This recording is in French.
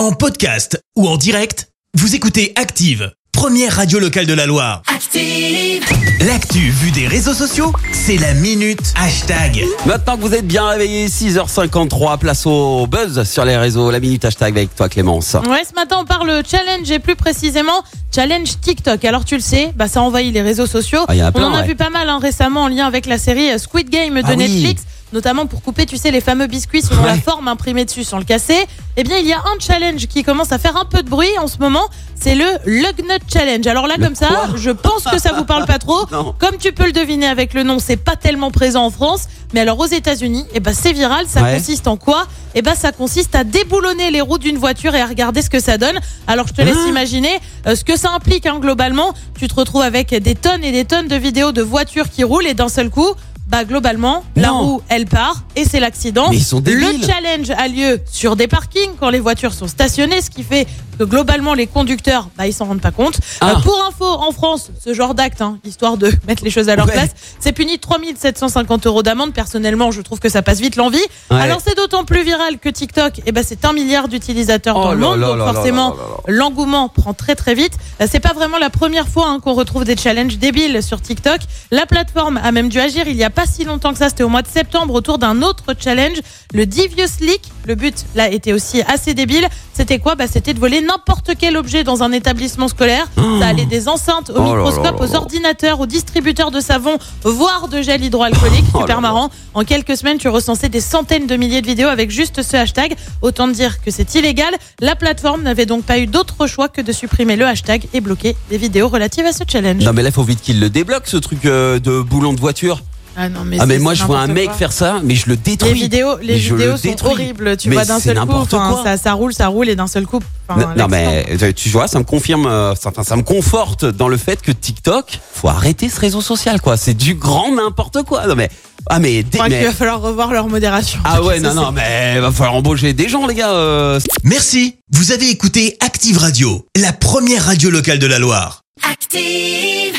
En podcast ou en direct, vous écoutez Active, première radio locale de la Loire. Active. L'actu vue des réseaux sociaux, c'est la minute hashtag. Maintenant que vous êtes bien réveillés, 6h53, place au buzz sur les réseaux. La minute hashtag avec toi Clémence. Ouais, ce matin on parle challenge et plus précisément challenge TikTok. Alors tu le sais, bah ça envahit les réseaux sociaux. Ah, il y en a on plein, en a ouais. vu pas mal hein, récemment en lien avec la série Squid Game de Ah oui. Notamment pour couper, tu sais, les fameux biscuits selon la Ouais. forme imprimée dessus sans le casser. Eh bien, il y a un challenge qui commence à faire un peu de bruit en ce moment. C'est le Lug Nut Challenge. Alors là, Le comme ça, je pense que ça vous parle pas trop. Non. Comme tu peux le deviner avec le nom, c'est pas tellement présent en France. Mais alors aux États-Unis, eh ben c'est viral. Ça Ouais. consiste en quoi Eh ben ça consiste à déboulonner les roues d'une voiture et à regarder ce que ça donne. Alors je te laisse Hein imaginer euh, ce que ça implique hein, globalement. Tu te retrouves avec des tonnes et des tonnes de vidéos de voitures qui roulent et d'un seul coup. Bah globalement, la roue elle part et c'est l'accident. Mais ils sont débiles. Le challenge a lieu sur des parkings quand les voitures sont stationnées, ce qui fait que globalement les conducteurs, bah ils s'en rendent pas compte. Ah. Euh, pour info, en France, ce genre d'acte, hein, histoire de mettre les choses à leur Ouais. place, c'est puni de 3750 euros d'amende. Personnellement, je trouve que ça passe vite l'envie. Ouais. Alors c'est d'autant plus viral que TikTok, eh ben c'est un milliard d'utilisateurs Oh dans le monde, donc forcément l'engouement prend très très vite. Euh, C'est pas vraiment la première fois hein, qu'on retrouve des challenges débiles sur TikTok. La plateforme a même dû agir il y a pas si longtemps que ça, c'était au mois de septembre autour d'un autre challenge, le Devious Leak. Le but là était aussi assez débile. C'était quoi? Bah c'était de voler n'importe quel objet dans un établissement scolaire. Ça allait des enceintes au Oh microscope, aux ordinateurs, aux distributeurs de savon, voire de gel hydroalcoolique. Oh Super marrant. En quelques semaines, tu recensais des centaines de milliers de vidéos avec juste ce hashtag. Autant dire que c'est illégal. La plateforme n'avait donc pas eu d'autre choix que de supprimer le hashtag et bloquer les vidéos relatives à ce challenge. Non mais là faut vite qu'il le débloque ce truc euh, de boulon de voiture. Ah non, mais Ah mais moi je vois un mec quoi. faire ça, mais je le détruis. Les vidéos, les le vidéos sont détruis. horribles. Tu Mais vois d'un seul coup, quoi. ça, ça roule, ça roule et d'un seul coup. Non, mais tu vois, ça me confirme, euh, ça, me conforte dans le fait que TikTok, faut arrêter ce réseau social, quoi. C'est du grand n'importe quoi. Non mais, ah mais, dé- Je crois qu'il mais- va falloir revoir leur modération. ah ouais, non, non, mais va falloir embaucher des gens, les gars. euh, Merci, vous avez écouté Active Radio, la première radio locale de la Loire. Active.